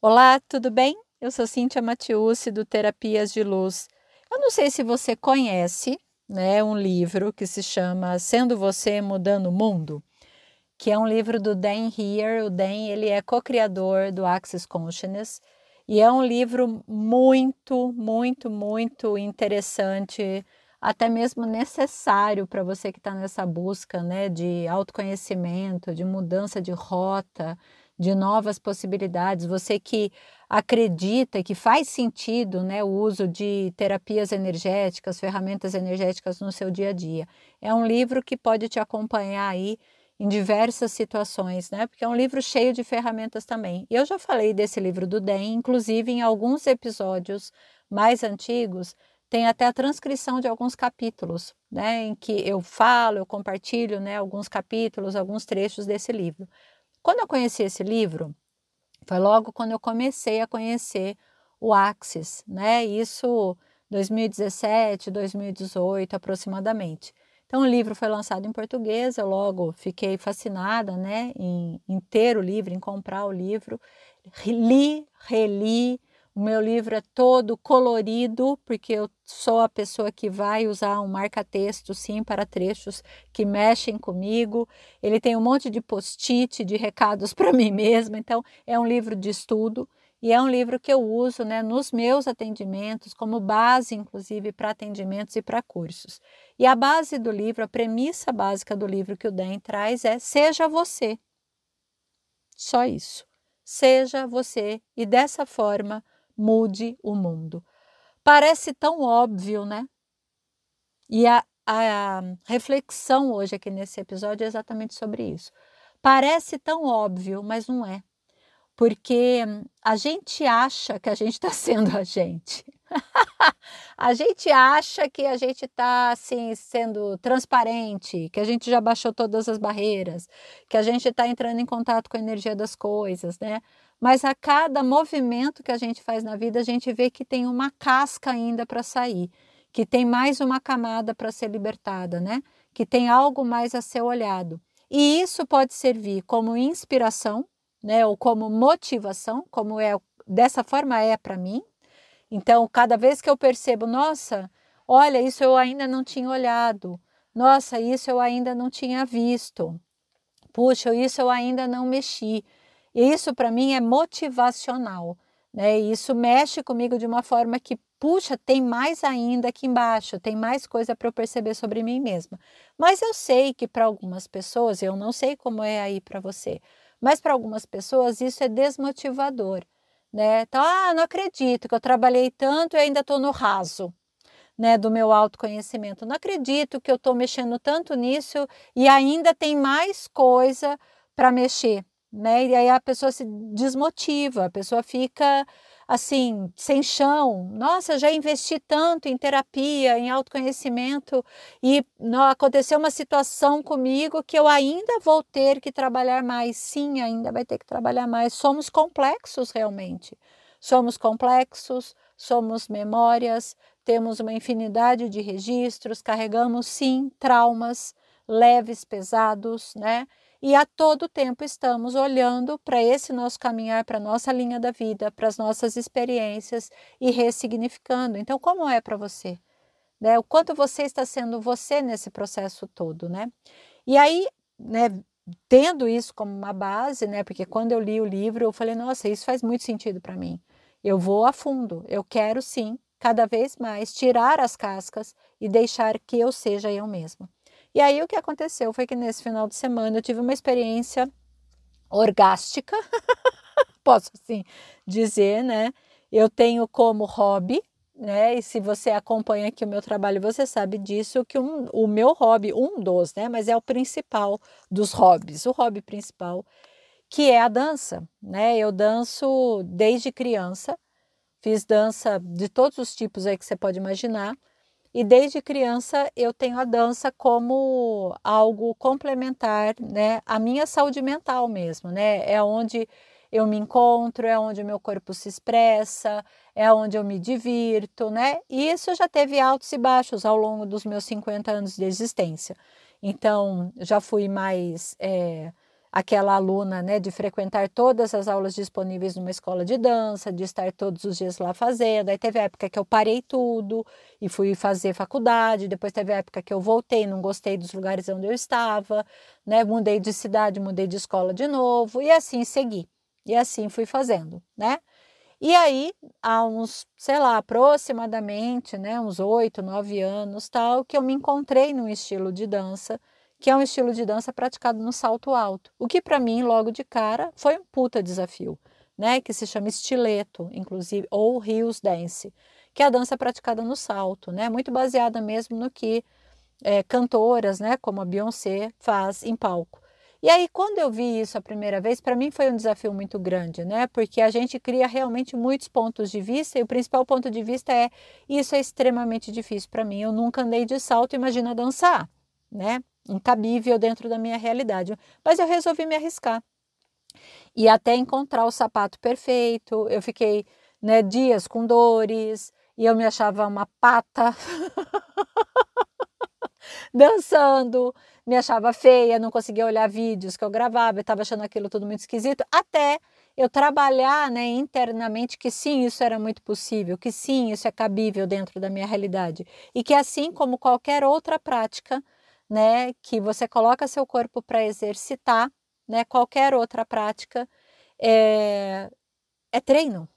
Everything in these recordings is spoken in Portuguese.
Olá, tudo bem? Eu sou Cíntia Matiusi do Terapias de Luz. Eu não sei se você conhece, né, um livro que se chama Sendo Você Mudando o Mundo, que é um livro do Dan Heer. O Dan, ele é co-criador do Access Consciousness e é um livro muito, muito, muito interessante, até mesmo necessário para você que está nessa busca, né, de autoconhecimento, de mudança de rota, de novas possibilidades, você que acredita que faz sentido né, o uso de terapias energéticas, ferramentas energéticas no seu dia a dia. É um livro que pode te acompanhar aí em diversas situações, né? Porque é um livro cheio de ferramentas também. E eu já falei desse livro do DEM, inclusive em alguns episódios mais antigos, tem até a transcrição de alguns capítulos, né? Em que eu falo, eu compartilho, né? Alguns capítulos, alguns trechos desse livro. Quando eu conheci esse livro, foi logo quando eu comecei a conhecer o Axis, né? Isso 2017, 2018 aproximadamente. Então o livro foi lançado em português, eu logo fiquei fascinada, né, em, em ter o livro, em comprar o livro, li, reli, o meu livro é todo colorido, porque eu sou a pessoa que vai usar um marca-texto, sim, para trechos que mexem comigo. Ele tem um monte de post-it, de recados para mim mesma. Então, é um livro de estudo e é um livro que eu uso né, nos meus atendimentos, como base, inclusive, para atendimentos e para cursos. E a base do livro, a premissa básica do livro que o Dan traz é: seja você. Só isso. Seja você. E dessa forma, mude o mundo. Parece tão óbvio, né? E a, a reflexão hoje aqui nesse episódio é exatamente sobre isso. Parece tão óbvio, mas não é. Porque a gente acha que a gente está sendo a gente. a gente acha que a gente está assim sendo transparente, que a gente já baixou todas as barreiras, que a gente está entrando em contato com a energia das coisas, né? Mas a cada movimento que a gente faz na vida, a gente vê que tem uma casca ainda para sair, que tem mais uma camada para ser libertada, né? Que tem algo mais a ser olhado. E isso pode servir como inspiração, né? Ou como motivação, como é dessa forma é para mim. Então, cada vez que eu percebo, nossa, olha, isso eu ainda não tinha olhado. Nossa, isso eu ainda não tinha visto. Puxa, isso eu ainda não mexi. Isso para mim é motivacional, né? Isso mexe comigo de uma forma que, puxa, tem mais ainda aqui embaixo, tem mais coisa para eu perceber sobre mim mesma. Mas eu sei que para algumas pessoas, eu não sei como é aí para você, mas para algumas pessoas isso é desmotivador, né? Então, ah, não acredito que eu trabalhei tanto e ainda estou no raso. Né, do meu autoconhecimento. Não acredito que eu estou mexendo tanto nisso e ainda tem mais coisa para mexer né? E aí a pessoa se desmotiva, a pessoa fica assim, sem chão. Nossa, já investi tanto em terapia, em autoconhecimento e não, aconteceu uma situação comigo que eu ainda vou ter que trabalhar mais. Sim, ainda vai ter que trabalhar mais. Somos complexos realmente. Somos complexos, somos memórias, temos uma infinidade de registros, carregamos sim traumas leves, pesados, né? E a todo tempo estamos olhando para esse nosso caminhar, para a nossa linha da vida, para as nossas experiências e ressignificando. Então, como é para você? Né? O quanto você está sendo você nesse processo todo, né? E aí, né, tendo isso como uma base, né? Porque quando eu li o livro, eu falei, nossa, isso faz muito sentido para mim. Eu vou a fundo, eu quero sim, cada vez mais, tirar as cascas e deixar que eu seja eu mesma. E aí o que aconteceu foi que nesse final de semana eu tive uma experiência orgástica, posso assim dizer, né? Eu tenho como hobby, né? E se você acompanha aqui o meu trabalho, você sabe disso, que um, o meu hobby, um dos, né? Mas é o principal dos hobbies, o hobby principal, que é a dança, né? Eu danço desde criança, fiz dança de todos os tipos aí que você pode imaginar. E desde criança eu tenho a dança como algo complementar, né, à minha saúde mental mesmo, né? É onde eu me encontro, é onde o meu corpo se expressa, é onde eu me divirto, né? E isso já teve altos e baixos ao longo dos meus 50 anos de existência. Então, já fui mais é, aquela aluna, né, de frequentar todas as aulas disponíveis numa escola de dança, de estar todos os dias lá fazendo. Aí teve época que eu parei tudo e fui fazer faculdade, depois teve época que eu voltei, não gostei dos lugares onde eu estava, né, mudei de cidade, mudei de escola de novo e assim segui. E assim fui fazendo, né? E aí, há uns, sei lá, aproximadamente, né, uns oito, nove anos, tal, que eu me encontrei num estilo de dança que é um estilo de dança praticado no salto alto, o que para mim, logo de cara, foi um puta desafio, né? Que se chama estileto, inclusive, ou Rios Dance, que é a dança praticada no salto, né? Muito baseada mesmo no que é, cantoras, né, como a Beyoncé, faz em palco. E aí, quando eu vi isso a primeira vez, para mim foi um desafio muito grande, né? Porque a gente cria realmente muitos pontos de vista e o principal ponto de vista é isso é extremamente difícil para mim. Eu nunca andei de salto, imagina dançar, né? Incabível dentro da minha realidade. Mas eu resolvi me arriscar. E até encontrar o sapato perfeito, eu fiquei né, dias com dores e eu me achava uma pata dançando, me achava feia, não conseguia olhar vídeos que eu gravava, estava achando aquilo tudo muito esquisito, até eu trabalhar né, internamente que sim, isso era muito possível, que sim, isso é cabível dentro da minha realidade e que assim como qualquer outra prática, né, que você coloca seu corpo para exercitar, né, qualquer outra prática, é, é treino,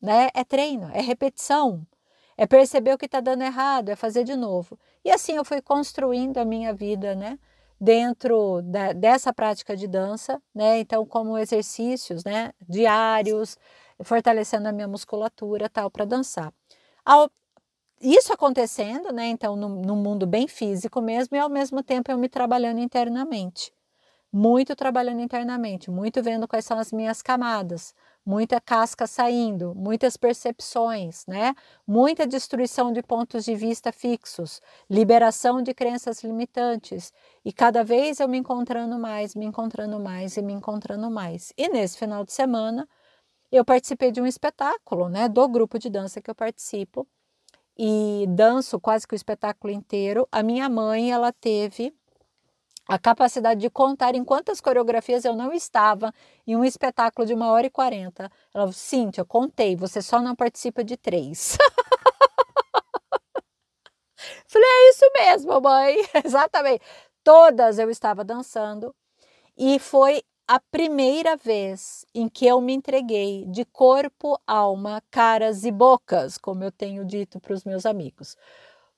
né, é treino, é repetição, é perceber o que está dando errado, é fazer de novo. E assim eu fui construindo a minha vida, né, dentro da, dessa prática de dança, né, então como exercícios, né, diários, fortalecendo a minha musculatura, tal, para dançar. Ao isso acontecendo, né? Então, no, no, mundo bem físico mesmo, e ao mesmo tempo eu me trabalhando internamente. Muito trabalhando internamente, muito vendo quais são as minhas camadas, muita casca saindo, muitas percepções, né? Muita destruição de pontos de vista fixos, liberação de crenças limitantes. E cada vez eu me encontrando mais, me encontrando mais e me encontrando mais. E nesse final de semana, eu participei de um espetáculo, né? Do grupo de dança que eu participo e danço quase que o espetáculo inteiro, a minha mãe ela teve a capacidade de contar em quantas coreografias eu não estava em um espetáculo de uma hora e quarenta. Ela falou, contei, você só não participa de três. Falei, é isso mesmo, mãe. Exatamente. Todas eu estava dançando e foi a primeira vez em que eu me entreguei de corpo, alma, caras e bocas, como eu tenho dito para os meus amigos,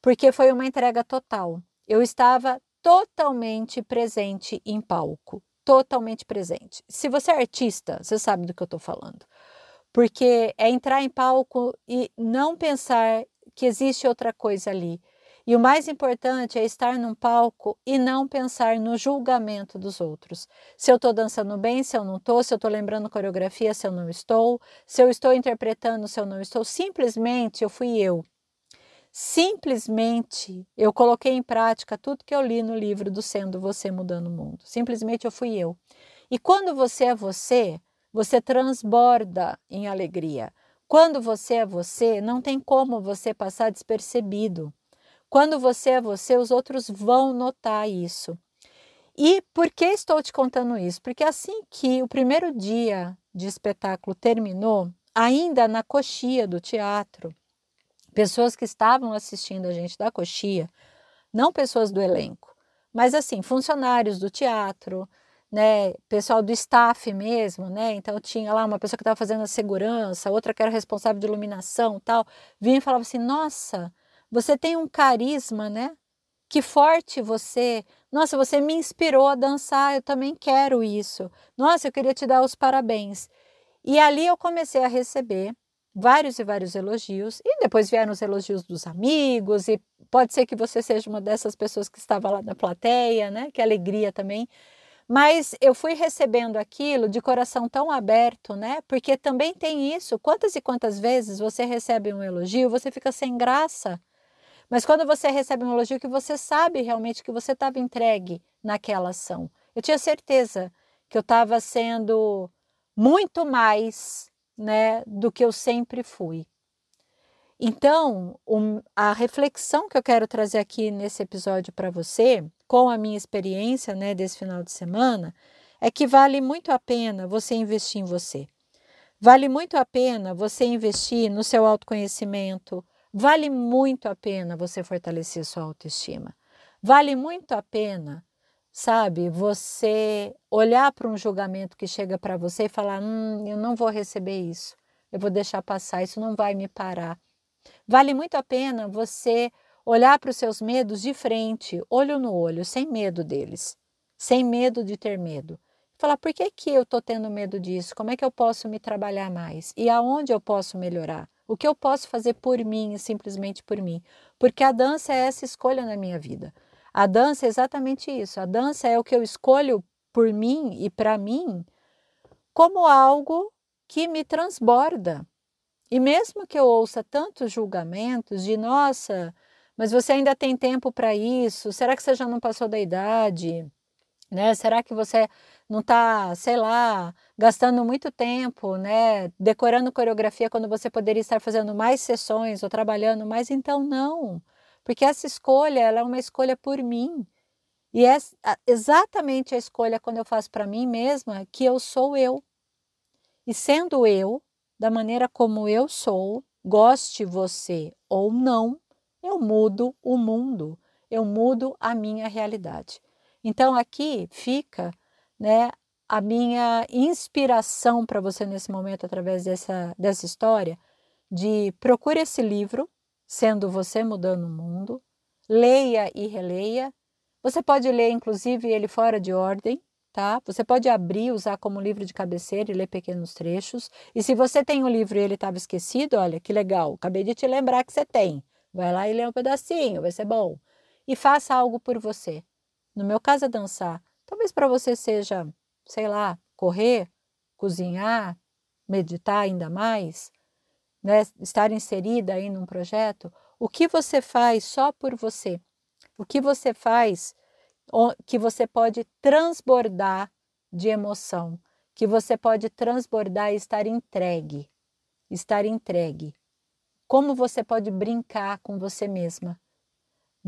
porque foi uma entrega total. Eu estava totalmente presente em palco, totalmente presente. Se você é artista, você sabe do que eu estou falando, porque é entrar em palco e não pensar que existe outra coisa ali e o mais importante é estar num palco e não pensar no julgamento dos outros. Se eu estou dançando bem, se eu não estou, se eu estou lembrando coreografia, se eu não estou, se eu estou interpretando, se eu não estou. Simplesmente eu fui eu. Simplesmente eu coloquei em prática tudo que eu li no livro do Sendo Você Mudando o Mundo. Simplesmente eu fui eu. E quando você é você, você transborda em alegria. Quando você é você, não tem como você passar despercebido. Quando você é você, os outros vão notar isso. E por que estou te contando isso? Porque assim que o primeiro dia de espetáculo terminou, ainda na coxia do teatro, pessoas que estavam assistindo a gente da coxia, não pessoas do elenco, mas assim, funcionários do teatro, né, pessoal do staff mesmo, né? Então tinha lá uma pessoa que estava fazendo a segurança, outra que era responsável de iluminação, tal, vinha e falava assim: "Nossa, você tem um carisma, né? Que forte você. Nossa, você me inspirou a dançar, eu também quero isso. Nossa, eu queria te dar os parabéns. E ali eu comecei a receber vários e vários elogios, e depois vieram os elogios dos amigos, e pode ser que você seja uma dessas pessoas que estava lá na plateia, né? Que alegria também. Mas eu fui recebendo aquilo de coração tão aberto, né? Porque também tem isso. Quantas e quantas vezes você recebe um elogio, você fica sem graça. Mas quando você recebe um elogio que você sabe realmente que você estava entregue naquela ação. Eu tinha certeza que eu estava sendo muito mais né, do que eu sempre fui. Então, um, a reflexão que eu quero trazer aqui nesse episódio para você, com a minha experiência né, desse final de semana, é que vale muito a pena você investir em você. Vale muito a pena você investir no seu autoconhecimento. Vale muito a pena você fortalecer sua autoestima. Vale muito a pena, sabe, você olhar para um julgamento que chega para você e falar: hum, eu não vou receber isso, eu vou deixar passar, isso não vai me parar. Vale muito a pena você olhar para os seus medos de frente, olho no olho, sem medo deles, sem medo de ter medo. Falar, por que, que eu estou tendo medo disso? Como é que eu posso me trabalhar mais? E aonde eu posso melhorar? O que eu posso fazer por mim simplesmente por mim? Porque a dança é essa escolha na minha vida. A dança é exatamente isso. A dança é o que eu escolho por mim e para mim como algo que me transborda. E mesmo que eu ouça tantos julgamentos de nossa, mas você ainda tem tempo para isso? Será que você já não passou da idade? Né? Será que você não está, sei lá, gastando muito tempo, né, decorando coreografia quando você poderia estar fazendo mais sessões ou trabalhando mais? Então não, porque essa escolha ela é uma escolha por mim. E é exatamente a escolha quando eu faço para mim mesma que eu sou eu. E sendo eu, da maneira como eu sou, goste você ou não, eu mudo o mundo, eu mudo a minha realidade. Então aqui fica, né, a minha inspiração para você nesse momento através dessa dessa história de procure esse livro, sendo você mudando o mundo, leia e releia. Você pode ler inclusive ele fora de ordem, tá? Você pode abrir, usar como livro de cabeceira e ler pequenos trechos. E se você tem o um livro e ele estava esquecido, olha que legal, acabei de te lembrar que você tem. Vai lá e lê um pedacinho, vai ser bom. E faça algo por você. No meu caso é dançar. Talvez para você seja, sei lá, correr, cozinhar, meditar ainda mais, né? estar inserida aí num projeto. O que você faz só por você? O que você faz que você pode transbordar de emoção, que você pode transbordar e estar entregue, estar entregue. Como você pode brincar com você mesma?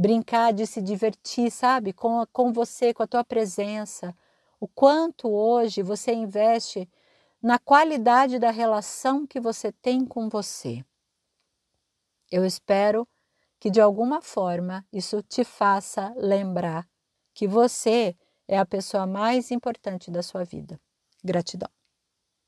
Brincar de se divertir, sabe? Com, com você, com a tua presença. O quanto hoje você investe na qualidade da relação que você tem com você. Eu espero que de alguma forma isso te faça lembrar que você é a pessoa mais importante da sua vida. Gratidão.